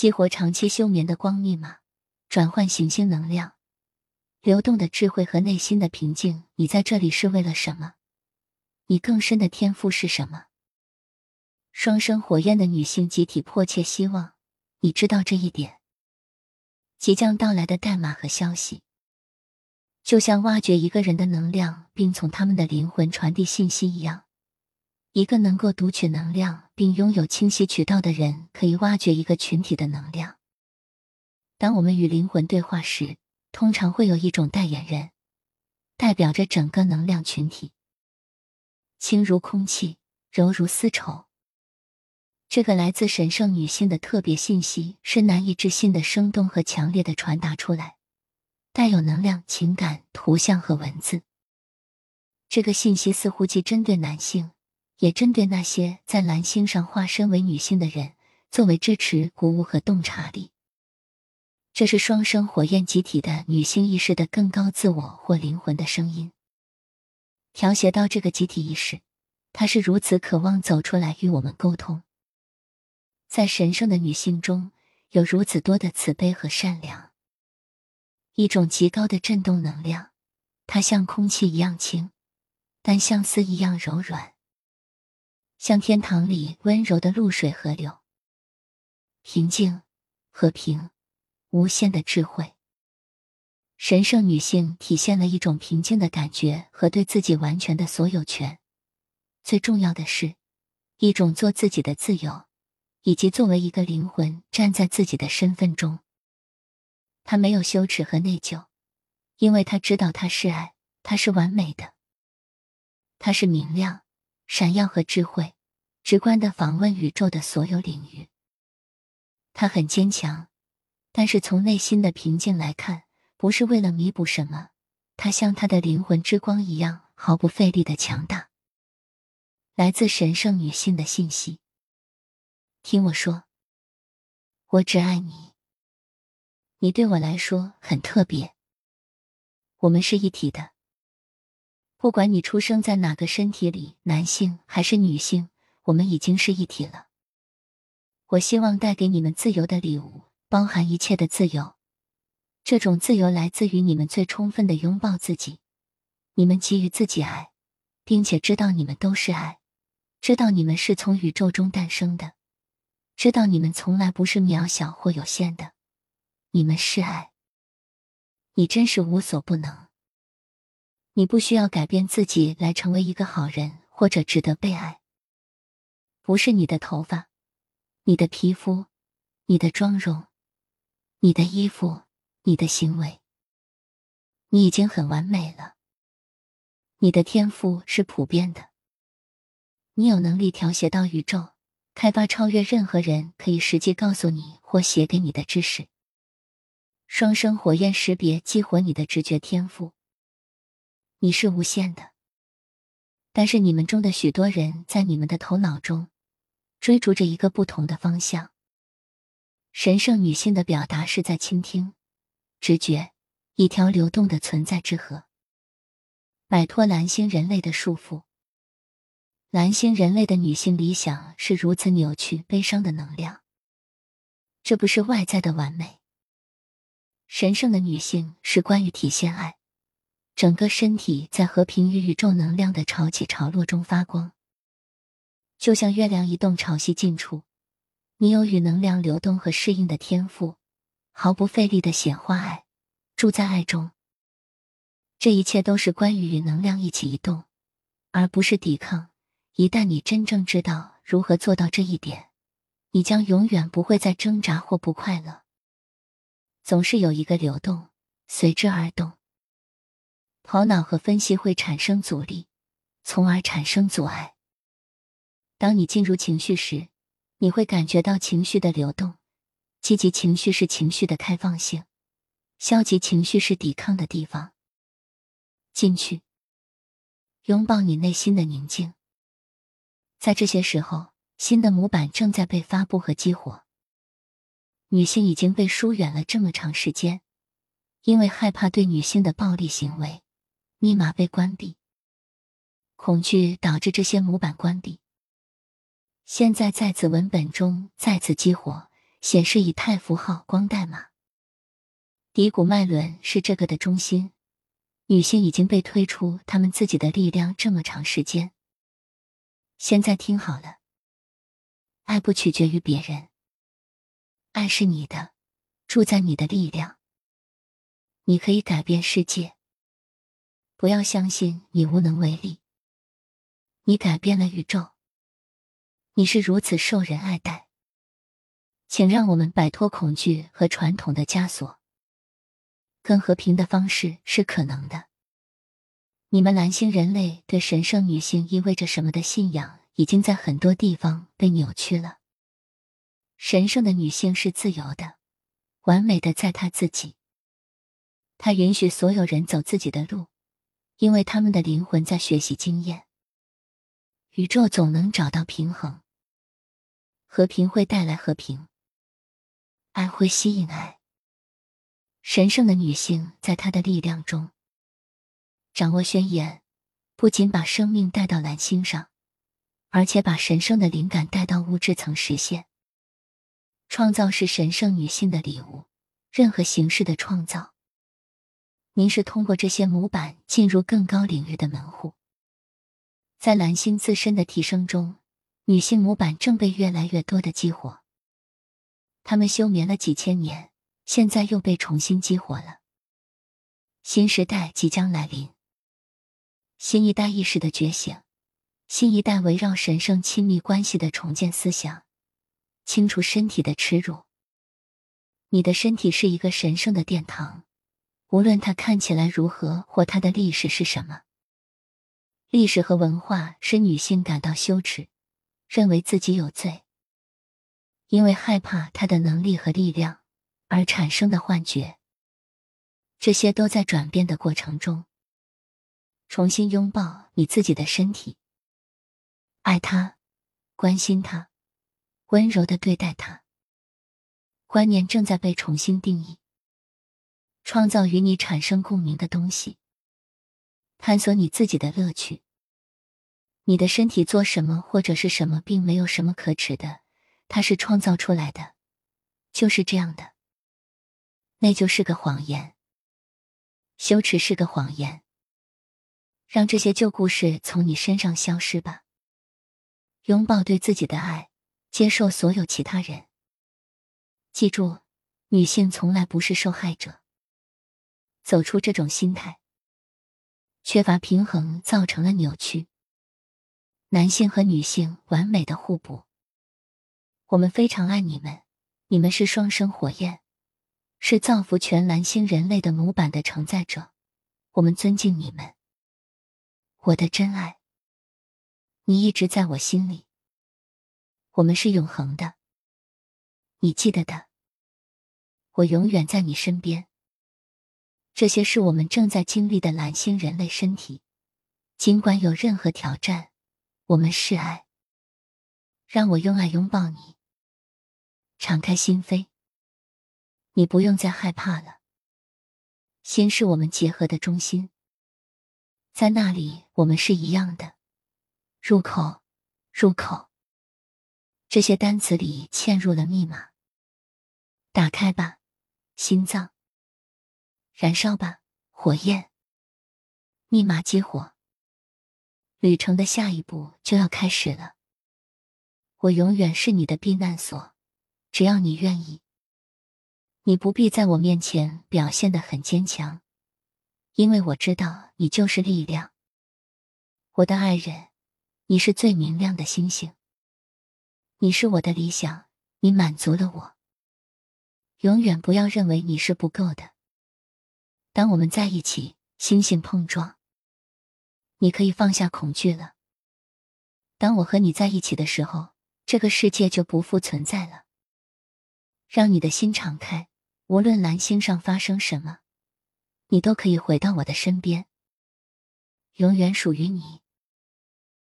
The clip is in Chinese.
激活长期休眠的光密码，转换行星能量，流动的智慧和内心的平静。你在这里是为了什么？你更深的天赋是什么？双生火焰的女性集体迫切希望你知道这一点。即将到来的代码和消息，就像挖掘一个人的能量，并从他们的灵魂传递信息一样。一个能够读取能量并拥有清晰渠道的人，可以挖掘一个群体的能量。当我们与灵魂对话时，通常会有一种代言人，代表着整个能量群体。轻如空气，柔如丝绸。这个来自神圣女性的特别信息是难以置信的生动和强烈的传达出来，带有能量、情感、图像和文字。这个信息似乎既针对男性。也针对那些在蓝星上化身为女性的人，作为支持、鼓舞和洞察力。这是双生火焰集体的女性意识的更高自我或灵魂的声音，调谐到这个集体意识。她是如此渴望走出来与我们沟通。在神圣的女性中有如此多的慈悲和善良，一种极高的振动能量。它像空气一样轻，但像丝一样柔软。像天堂里温柔的露水河流，平静、和平、无限的智慧。神圣女性体现了一种平静的感觉和对自己完全的所有权。最重要的是，一种做自己的自由，以及作为一个灵魂站在自己的身份中。她没有羞耻和内疚，因为她知道她是爱，她是完美的，她是明亮。闪耀和智慧，直观的访问宇宙的所有领域。他很坚强，但是从内心的平静来看，不是为了弥补什么。他像他的灵魂之光一样，毫不费力的强大。来自神圣女性的信息。听我说，我只爱你。你对我来说很特别。我们是一体的。不管你出生在哪个身体里，男性还是女性，我们已经是一体了。我希望带给你们自由的礼物，包含一切的自由。这种自由来自于你们最充分的拥抱自己，你们给予自己爱，并且知道你们都是爱，知道你们是从宇宙中诞生的，知道你们从来不是渺小或有限的，你们是爱。你真是无所不能。你不需要改变自己来成为一个好人或者值得被爱。不是你的头发、你的皮肤、你的妆容、你的衣服、你的行为，你已经很完美了。你的天赋是普遍的，你有能力调谐到宇宙，开发超越任何人可以实际告诉你或写给你的知识。双生火焰识别激活你的直觉天赋。你是无限的，但是你们中的许多人在你们的头脑中追逐着一个不同的方向。神圣女性的表达是在倾听、直觉，一条流动的存在之河，摆脱蓝星人类的束缚。蓝星人类的女性理想是如此扭曲、悲伤的能量，这不是外在的完美。神圣的女性是关于体现爱。整个身体在和平与宇宙能量的潮起潮落中发光，就像月亮移动潮汐进出。你有与能量流动和适应的天赋，毫不费力的显化爱，住在爱中。这一切都是关于与能量一起移动，而不是抵抗。一旦你真正知道如何做到这一点，你将永远不会再挣扎或不快乐。总是有一个流动，随之而动。头脑和分析会产生阻力，从而产生阻碍。当你进入情绪时，你会感觉到情绪的流动。积极情绪是情绪的开放性，消极情绪是抵抗的地方。进去，拥抱你内心的宁静。在这些时候，新的模板正在被发布和激活。女性已经被疏远了这么长时间，因为害怕对女性的暴力行为。密码被关闭，恐惧导致这些模板关闭。现在在此文本中再次激活，显示以太符号光代码。骶骨脉轮是这个的中心。女性已经被推出她们自己的力量这么长时间。现在听好了，爱不取决于别人，爱是你的，住在你的力量，你可以改变世界。不要相信你无能为力，你改变了宇宙。你是如此受人爱戴，请让我们摆脱恐惧和传统的枷锁。更和平的方式是可能的。你们蓝星人类对神圣女性意味着什么的信仰，已经在很多地方被扭曲了。神圣的女性是自由的，完美的在她自己。她允许所有人走自己的路，因为他们的灵魂在学习经验。宇宙总能找到平衡，和平会带来和平，爱会吸引爱。神圣的女性在她的力量中掌握宣言，不仅把生命带到蓝星上，而且把神圣的灵感带到物质层实现。创造是神圣女性的礼物，任何形式的创造。您是通过这些模板进入更高领域的门户。在蓝星自身的提升中，女性模板正被越来越多的激活。他们休眠了几千年。现在又被重新激活了。新时代即将来临，新一代意识的觉醒，新一代围绕神圣亲密关系的重建思想，清除身体的耻辱。你的身体是一个神圣的殿堂，无论它看起来如何或它的历史是什么。历史和文化使女性感到羞耻，认为自己有罪，因为害怕她的能力和力量。而产生的幻觉，这些都在转变的过程中。重新拥抱你自己的身体，爱他，关心他，温柔的对待他。观念正在被重新定义，创造与你产生共鸣的东西，探索你自己的乐趣。你的身体做什么或者是什么，并没有什么可耻的，它是创造出来的，就是这样的。那就是个谎言，羞耻是个谎言。让这些旧故事从你身上消失吧。拥抱对自己的爱，接受所有其他人。记住，女性从来不是受害者。走出这种心态，缺乏平衡造成了扭曲。男性和女性完美的互补。我们非常爱你们，你们是双生火焰。是造福全蓝星人类的模板的承载者，我们尊敬你们，我的真爱。你一直在我心里，我们是永恒的，你记得的，我永远在你身边。这些是我们正在经历的蓝星人类身体，尽管有任何挑战，我们是爱。让我用爱拥抱你，敞开心扉。你不用再害怕了。心是我们结合的中心，在那里我们是一样的。入口，入口。这些单词里嵌入了密码。打开吧，心脏。燃烧吧，火焰。密码激活。旅程的下一步就要开始了。我永远是你的避难所，只要你愿意。你不必在我面前表现的很坚强，因为我知道你就是力量，我的爱人，你是最明亮的星星。你是我的理想，你满足了我。永远不要认为你是不够的。当我们在一起，星星碰撞，你可以放下恐惧了。当我和你在一起的时候，这个世界就不复存在了。让你的心敞开。无论蓝星上发生什么，你都可以回到我的身边，永远属于你。